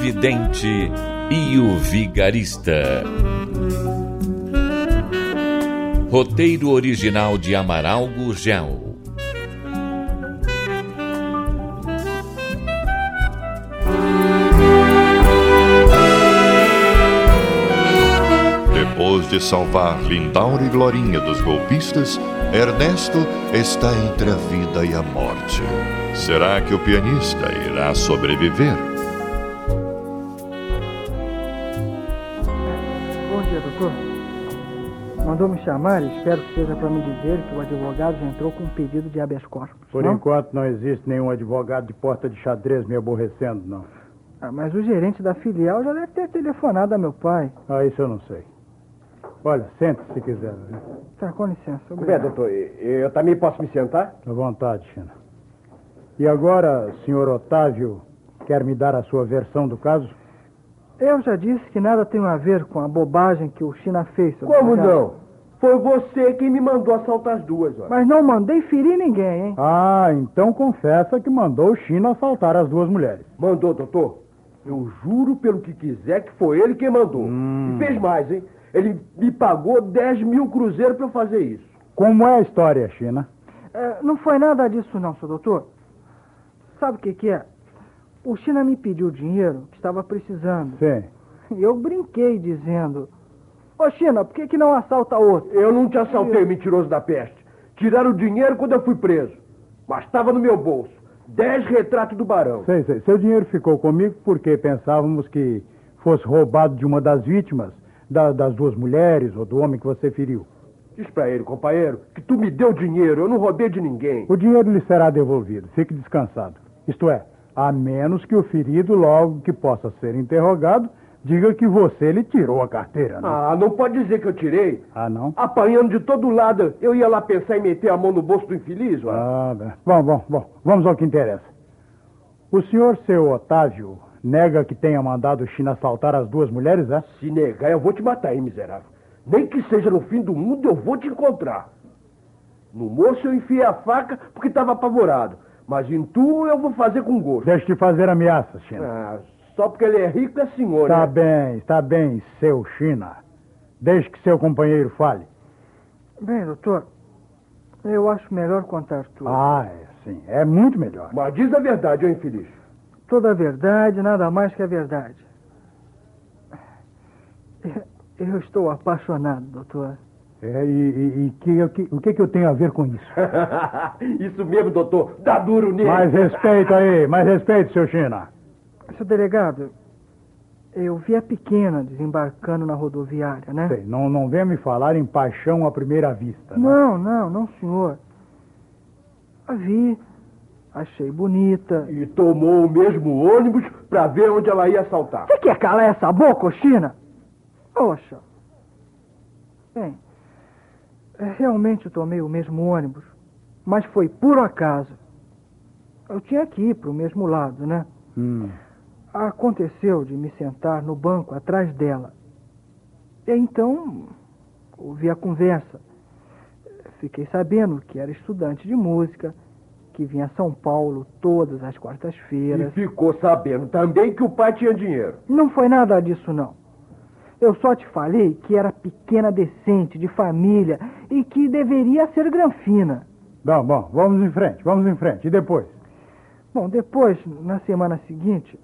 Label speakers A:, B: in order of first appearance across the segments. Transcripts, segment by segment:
A: Vidente e o Vigarista. Roteiro original de Amaral Gurgel.
B: Depois de salvar Lindaura e Glorinha dos golpistas, Ernesto está entre a vida e a morte. Será que o pianista irá sobreviver?
C: Doutor. Mandou me chamar e espero que seja para me dizer que o advogado já entrou com um pedido de habeas corpus.
D: Por
C: não?
D: enquanto não existe nenhum advogado de porta de xadrez me aborrecendo, não.
C: Ah, mas o gerente da filial já deve ter telefonado a meu pai.
D: Ah, isso eu não sei. Olha, sente-se se quiser. Né?
C: Tá, com licença. Obrigado.
E: doutor, eu também posso me sentar?
D: À vontade, China. E agora, senhor Otávio, quer me dar a sua versão do caso?
C: Eu já disse que nada tem a ver com a bobagem que o China fez. seu
E: Como
C: advogado.
E: não? Foi você quem me mandou assaltar as duas, ó.
C: Mas não mandei ferir ninguém, hein?
D: Ah, então confessa que mandou o China assaltar as duas mulheres.
E: Mandou, doutor? Eu juro pelo que quiser que foi ele quem mandou.
D: Hum.
E: E fez mais, hein? Ele me pagou 10 mil cruzeiros pra eu fazer isso.
D: Como é a história, China?
C: É, não foi nada disso não, seu doutor. Sabe o que que é? O China me pediu dinheiro que estava precisando.
D: Sim.
C: E eu brinquei dizendo... Ô China, por que que não assalta outro?
E: Eu não te assaltei, mentiroso da peste. Tiraram o dinheiro quando eu fui preso. Mas estava no meu bolso. Dez retratos do barão.
D: Sei, sei. Seu dinheiro ficou comigo porque pensávamos que fosse roubado de uma das vítimas, da- das duas mulheres ou do homem que você feriu.
E: Diz pra ele, companheiro, que tu me deu dinheiro. Eu não roubei de ninguém.
D: O dinheiro lhe será devolvido. Fique descansado. Isto é, a menos que o ferido, logo que possa ser interrogado, diga que você lhe tirou a carteira. Né?
E: Ah, não pode dizer que eu tirei.
D: Ah, não?
E: Apanhando de todo lado, eu ia lá pensar em meter a mão no bolso do infeliz, ó.
D: Ah, bem. bom, bom, bom. Vamos ao que interessa. O senhor, seu Otávio, nega que tenha mandado o China assaltar as duas mulheres, é?
E: Se negar, eu vou te matar, hein, miserável. Nem que seja no fim do mundo, eu vou te encontrar. No moço eu enfiei a faca porque estava apavorado. Mas em tu eu vou fazer com gosto.
D: Deixe de fazer ameaças, China.
E: Ah, só porque ele é rico é senhor,
D: Está
E: né?
D: bem, está bem, seu China. Deixe que seu companheiro fale.
C: Bem, doutor, eu acho melhor contar tudo.
D: Ah, é, sim, é muito melhor.
E: Mas diz a verdade, ô infeliz.
C: Toda a verdade, nada mais que a verdade. Eu estou apaixonado, doutor.
D: É, e e- e que, que- o que, que eu tenho a ver com isso?
E: Isso mesmo, doutor. Dá duro nele.
D: Mais respeito aí, mais respeito, seu China.
C: Seu delegado, eu vi a pequena desembarcando na rodoviária, né?
D: Sei, não, não venha me falar em paixão à primeira vista. né?
C: Não, não, não, senhor. A vi, achei bonita.
E: E tomou o mesmo ônibus pra ver onde ela ia assaltar.
C: Você quer calar essa boca, China? Poxa. Bem, realmente eu tomei o mesmo ônibus, mas foi por acaso. Eu tinha que ir para o mesmo lado, né?
D: Hum.
C: Aconteceu de me sentar no banco atrás dela. E então, ouvi a conversa. Fiquei sabendo que era estudante de música, que vinha a São Paulo todas as
E: E
C: quartas-feiras.
E: ficou sabendo também que o pai tinha dinheiro.
C: Não foi nada disso, não. Eu só te falei que era pequena decente, de família, e que deveria ser granfina.
D: Bom, bom, vamos em frente, vamos em frente. E depois?
C: Bom, depois, na semana seguinte,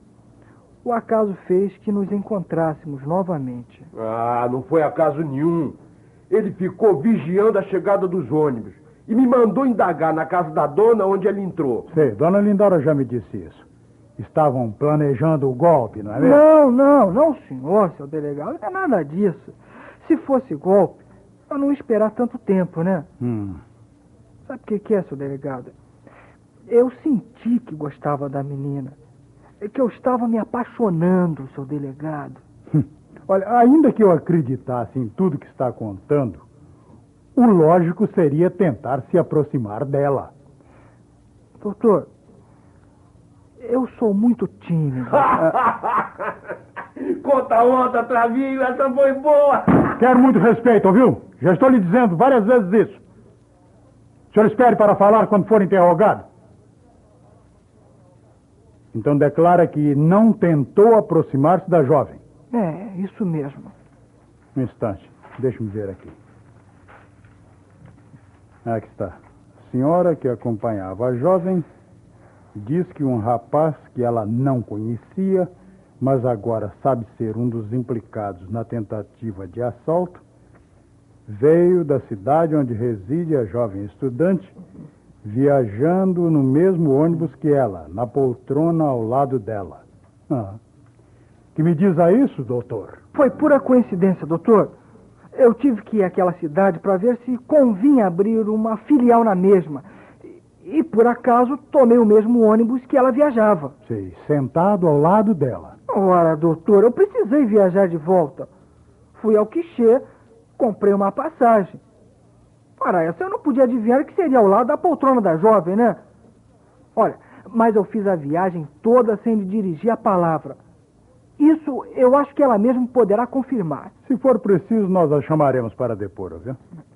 C: o acaso fez que nos encontrássemos novamente.
E: Ah, não foi acaso nenhum. Ele ficou vigiando a chegada dos ônibus e me mandou indagar na casa da dona onde ele entrou.
D: Sei, dona Lindora já me disse isso. Estavam planejando o golpe, não é mesmo?
C: Não, não, não, senhor, seu delegado, não é nada disso. Se fosse golpe, eu não esperar tanto tempo, né?
D: Hum.
C: Sabe o que, que é, seu delegado? Eu senti que gostava da menina. É que eu estava me apaixonando, seu delegado.
D: Olha, ainda que eu acreditasse em tudo que está contando, o lógico seria tentar se aproximar dela.
C: Doutor, eu sou muito tímido.
E: Conta onda, Travinho, essa foi boa.
D: Quero muito respeito, ouviu? Já estou lhe dizendo várias vezes isso. O senhor espere para falar quando for interrogado. Então declara que não tentou aproximar-se da jovem.
C: É, isso mesmo.
D: Um instante, deixe-me ver aqui. Aqui está. A senhora que acompanhava a jovem diz que um rapaz que ela não conhecia, mas agora sabe ser um dos implicados na tentativa de assalto, veio da cidade onde reside a jovem estudante, viajando no mesmo ônibus que ela, na poltrona ao lado dela. Ah. Que me diz a isso, doutor?
C: Foi pura coincidência, doutor. Eu tive que ir àquela cidade para ver se convinha abrir uma filial na mesma. E, por acaso, tomei o mesmo ônibus que ela viajava.
D: Sei, sentado ao lado dela.
C: Ora, doutor, eu precisei viajar de volta. Fui ao quichê, comprei uma passagem. Para essa, eu não podia adivinhar que seria ao lado da poltrona da jovem, né? Olha, mas eu fiz a viagem toda sem lhe dirigir a palavra. Isso eu acho que ela mesma poderá confirmar.
D: Se for preciso, nós a chamaremos para depor, viu?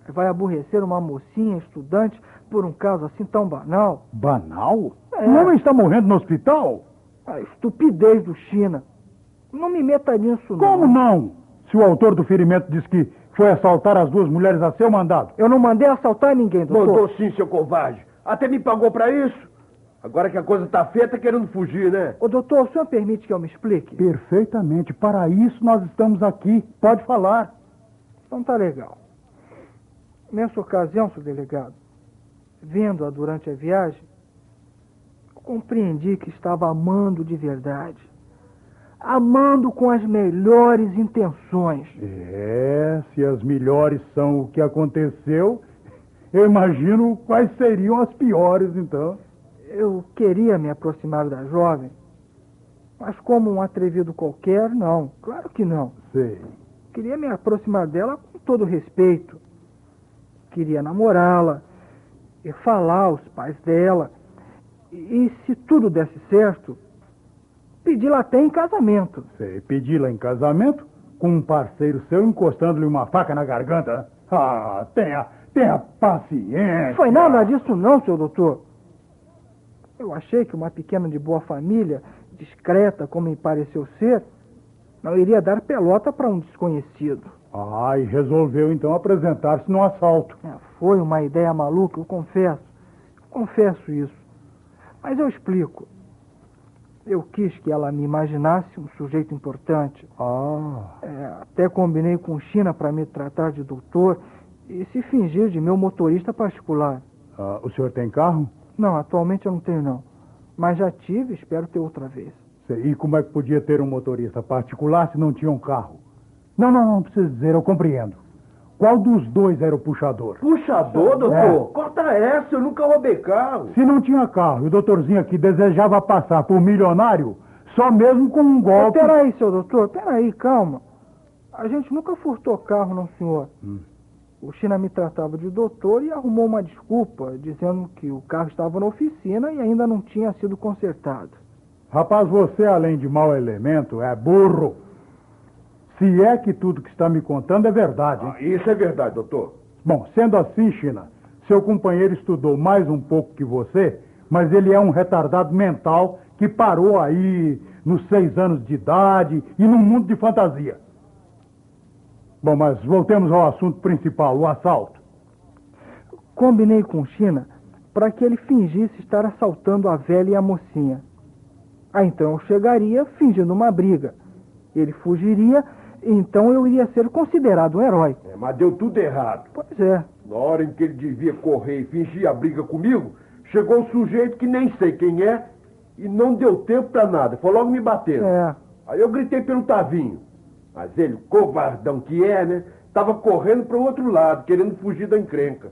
C: Vai aborrecer uma mocinha estudante por um caso assim tão banal?
D: Banal?
C: É.
D: O homem está morrendo no hospital?
C: A estupidez do China. Não me meta nisso, não.
D: Como não? Se o autor do ferimento diz que foi assaltar as duas mulheres a seu mandado.
C: Eu não mandei assaltar ninguém, doutor.
E: Mandou sim, seu covarde. Até me pagou para isso. Agora que a coisa tá feia, tá querendo fugir, né?
C: Ô, doutor, o senhor permite que eu me explique?
D: Perfeitamente. Para isso nós estamos aqui. Pode falar.
C: Então tá legal. Nessa ocasião, seu delegado, vendo-a durante a viagem, compreendi que estava amando de verdade. Amando com as melhores intenções.
D: É, se as melhores são o que aconteceu, eu imagino quais seriam as piores, então.
C: Eu queria me aproximar da jovem, mas como um atrevido qualquer, não. Claro que não.
D: Sei.
C: Queria me aproximar dela com todo respeito. Queria namorá-la falar aos pais dela. E, e se tudo desse certo, pedi-la até em casamento.
D: Sei. Pedi-la em casamento com um parceiro seu encostando-lhe uma faca na garganta. Ah, tenha, tenha paciência.
C: Foi nada disso não, seu doutor. Eu achei que uma pequena de boa família, discreta como me pareceu ser, não iria dar pelota para um desconhecido.
D: Ah, e resolveu então apresentar-se no assalto.
C: É, foi uma ideia maluca, eu confesso. Eu confesso isso. Mas eu explico. Eu quis que ela me imaginasse um sujeito importante.
D: Ah,
C: É, até combinei com China para me tratar de doutor e se fingir de meu motorista particular.
D: ah, o senhor tem carro?
C: Não, atualmente eu não tenho não. Mas já tive, espero ter outra vez.
D: E como é que podia ter um motorista particular se não tinha um carro? Não, não, não precisa dizer, eu compreendo. Qual dos dois era o puxador?
E: Puxador, doutor?
D: É.
E: Corta essa, eu nunca roubei carro.
D: Se não tinha carro e o doutorzinho aqui desejava passar por milionário, só mesmo com um golpe.
C: Peraí, seu doutor, peraí, calma. A gente nunca furtou carro, não, senhor.
D: Hum.
C: O China me tratava de doutor e arrumou uma desculpa, dizendo que o carro estava na oficina e ainda não tinha sido consertado.
D: Rapaz, você, além de mau elemento, é burro. Se é que tudo que está me contando é verdade.
E: Ah, isso é verdade, doutor.
D: Bom, sendo assim, China, seu companheiro estudou mais um pouco que você, mas ele é um retardado mental que parou aí nos seis anos de idade e num mundo de fantasia. Bom, mas voltemos ao assunto principal, o assalto.
C: Combinei com o China para que ele fingisse estar assaltando a velha e a mocinha. Aí então eu chegaria fingindo uma briga. Ele fugiria então eu iria ser considerado um herói.
E: É, mas deu tudo errado.
C: Pois é.
E: Na hora em que ele devia correr e fingir a briga comigo, chegou um sujeito que nem sei quem é e não deu tempo pra nada. Foi logo me batendo.
C: É.
E: Aí eu gritei pelo Tavinho. Mas ele, covardão que é, né? Tava correndo pro outro lado, querendo fugir da encrenca.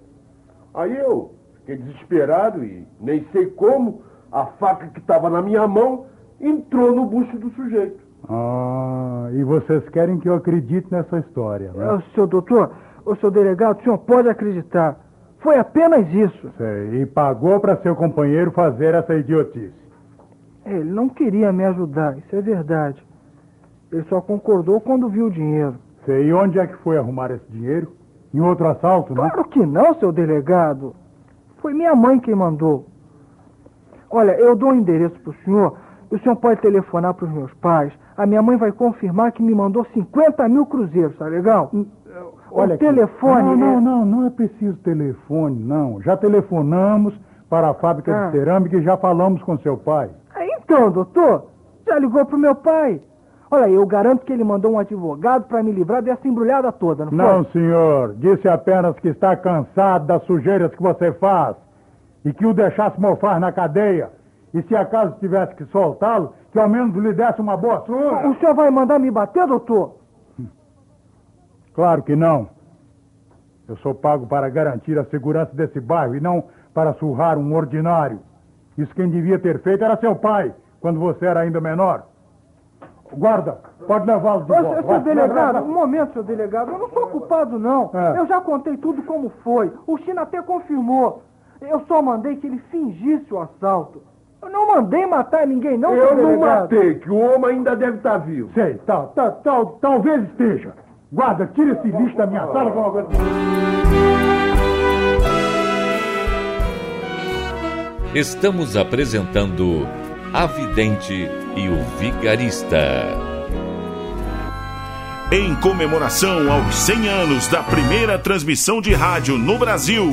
E: Aí eu fiquei desesperado e nem sei como, a faca que estava na minha mão entrou no bucho do sujeito.
D: Ah, e vocês querem que eu acredite nessa história, né?
C: O seu doutor, o seu delegado, o senhor pode acreditar. Foi apenas isso.
D: Sei, e pagou para seu companheiro fazer essa idiotice.
C: Ele não queria me ajudar, isso é verdade. Ele só concordou quando viu o dinheiro.
D: Sei, e onde é que foi arrumar esse dinheiro? Em outro assalto, né?
C: Claro que não, seu delegado. Foi minha mãe quem mandou. Olha, eu dou o endereço para o senhor. O senhor pode telefonar para os meus pais. A minha mãe vai confirmar que me mandou 50 mil cruzeiros, tá legal?
D: Olha
C: o
D: aqui.
C: telefone.
D: Não,
C: é-
D: não, não, não é preciso telefone, não. Já telefonamos para a fábrica
C: Ah.
D: de cerâmica e já falamos com seu pai.
C: Ah, Então, doutor, já ligou pro meu pai. Olha, eu garanto que ele mandou um advogado para me livrar dessa embrulhada toda, não,
D: Não,
C: foi?
D: senhor. Disse apenas que está cansado das sujeiras que você faz e que o deixasse mofar na cadeia. E se acaso tivesse que soltá-lo, que ao menos lhe desse uma boa surra.
C: O senhor vai mandar me bater, doutor?
D: Claro que não. Eu sou pago para garantir a segurança desse bairro e não para surrar um ordinário. Isso quem devia ter feito era seu pai, quando você era ainda menor. Guarda, pode levá-lo de volta.
C: seu, delegado, um momento, seu delegado. Eu não sou culpado, não.
D: É.
C: Eu já contei tudo como foi. O China até confirmou. Eu só mandei que ele fingisse o assalto. Eu não mandei matar ninguém, não,
E: eu não
C: delegado.
E: matei, que o homem ainda deve estar vivo.
D: Sei, tal, tal, tal, talvez esteja. Guarda, tira esse lixo da minha sala não aguento.
A: Estamos apresentando A Vidente e o Vigarista.
F: Em comemoração aos 100 anos da primeira transmissão de rádio no Brasil,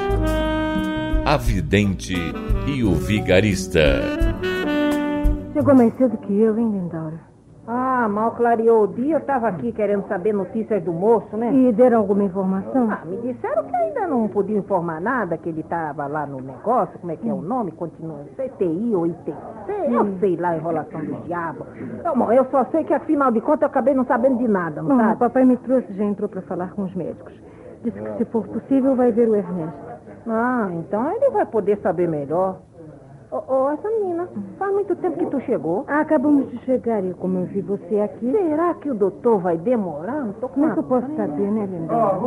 A: A Vidente e o Vigarista.
G: Chegou mais cedo que eu, hein, Lindaura?
H: Ah, mal clareou o dia, eu tava aqui querendo saber notícias do moço, né?
G: E deram alguma informação?
H: Ah, me disseram que ainda não podiam informar nada, que ele tava lá no negócio, como é que é o nome? Continua CTI ou ITC, eu sei lá, enrolação do diabo. Eu, bom, eu só sei que, afinal de contas, eu acabei não sabendo de nada, não
G: Bom, o
H: sabe?
G: papai me trouxe já entrou para falar com os médicos. Disse que, se for possível, vai ver o Ernesto.
H: Ah, então ele vai poder saber melhor. Ô, ô, essa menina, faz muito tempo que tu chegou.
G: Acabamos de chegar e como eu vi você aqui...
H: Será que o doutor vai demorar? Não tô com
G: Como é que eu posso saber, né, Lindaura?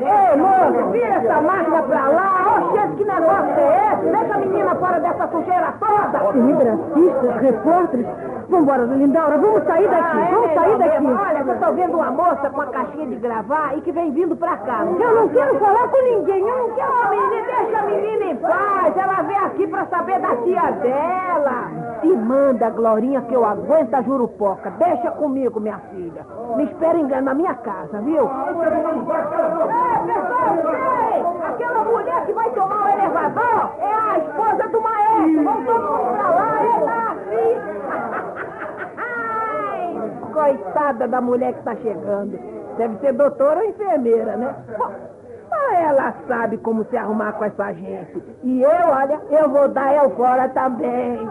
H: Ei, moço, vira essa máquina pra lá. Ô, gente, que negócio é esse? Deixa a menina fora dessa sujeira toda.
G: Telegrafistas, repórteres... Vambora, Lindaura, vamos sair daqui,
H: Ah, é
G: vamos sair
H: melhor
G: daqui.
H: Olha, eu tô vendo uma moça com uma caixinha de gravar e que vem vindo pra cá.
G: Eu não quero falar com ninguém, eu não quero...
H: Ô, menina, deixa a menina em paz. Ela veio aqui pra saber da tia dela. Se manda, Glorinha, que eu aguento a jurupoca. Deixa comigo, minha filha. Me espera em- na minha casa, viu? Ei, pessoal, ei! Aquela mulher que vai tomar o elevador é a esposa do maestro. Vamos todo mundo pra lá, é lá, Ai, Coitada da mulher que tá chegando. Deve ser doutora ou enfermeira, né? Bom, ah, ela sabe como se arrumar com essa gente. E eu, olha, eu vou dar eu fora também.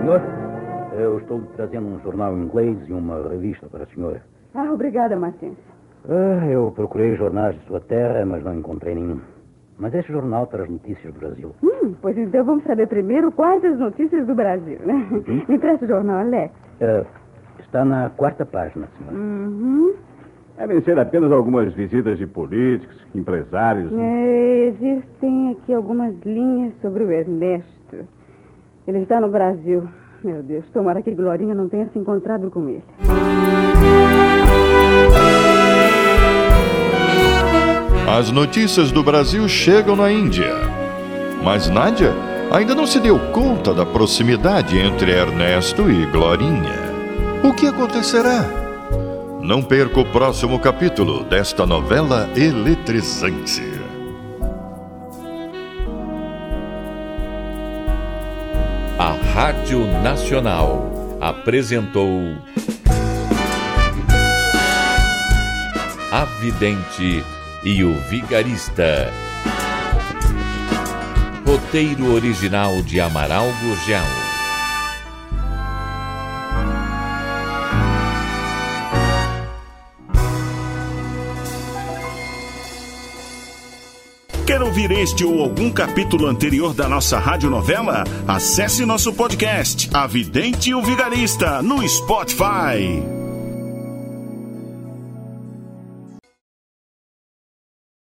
I: Senhor, eu estou trazendo um jornal inglês e uma revista para a senhora.
G: Ah, obrigada, Martins.
I: Ah, eu procurei jornais de sua terra, mas não encontrei nenhum. Mas esse jornal traz notícias do Brasil.
G: Hum, pois então vamos saber primeiro quais as notícias do Brasil, né? Me presta o jornal, Alex.
I: Ah, está na quarta página, senhora.
G: Uhum.
J: Devem ser apenas algumas visitas de políticos, empresários.
G: É, existem aqui algumas linhas sobre o Ernesto. Ele está no Brasil. Meu Deus, tomara que Glorinha não tenha se encontrado com ele.
B: As notícias do Brasil chegam na Índia. Mas Nádia ainda não se deu conta da proximidade entre Ernesto e Glorinha. O que acontecerá? Não perca o próximo capítulo desta novela eletrizante.
A: A Rádio Nacional apresentou A Vidente e o Vigarista. Roteiro original de Amaral Gurgel.
F: Quer ouvir este ou algum capítulo anterior da nossa radionovela? Acesse nosso podcast, A Vidente e o Vigarista, no Spotify.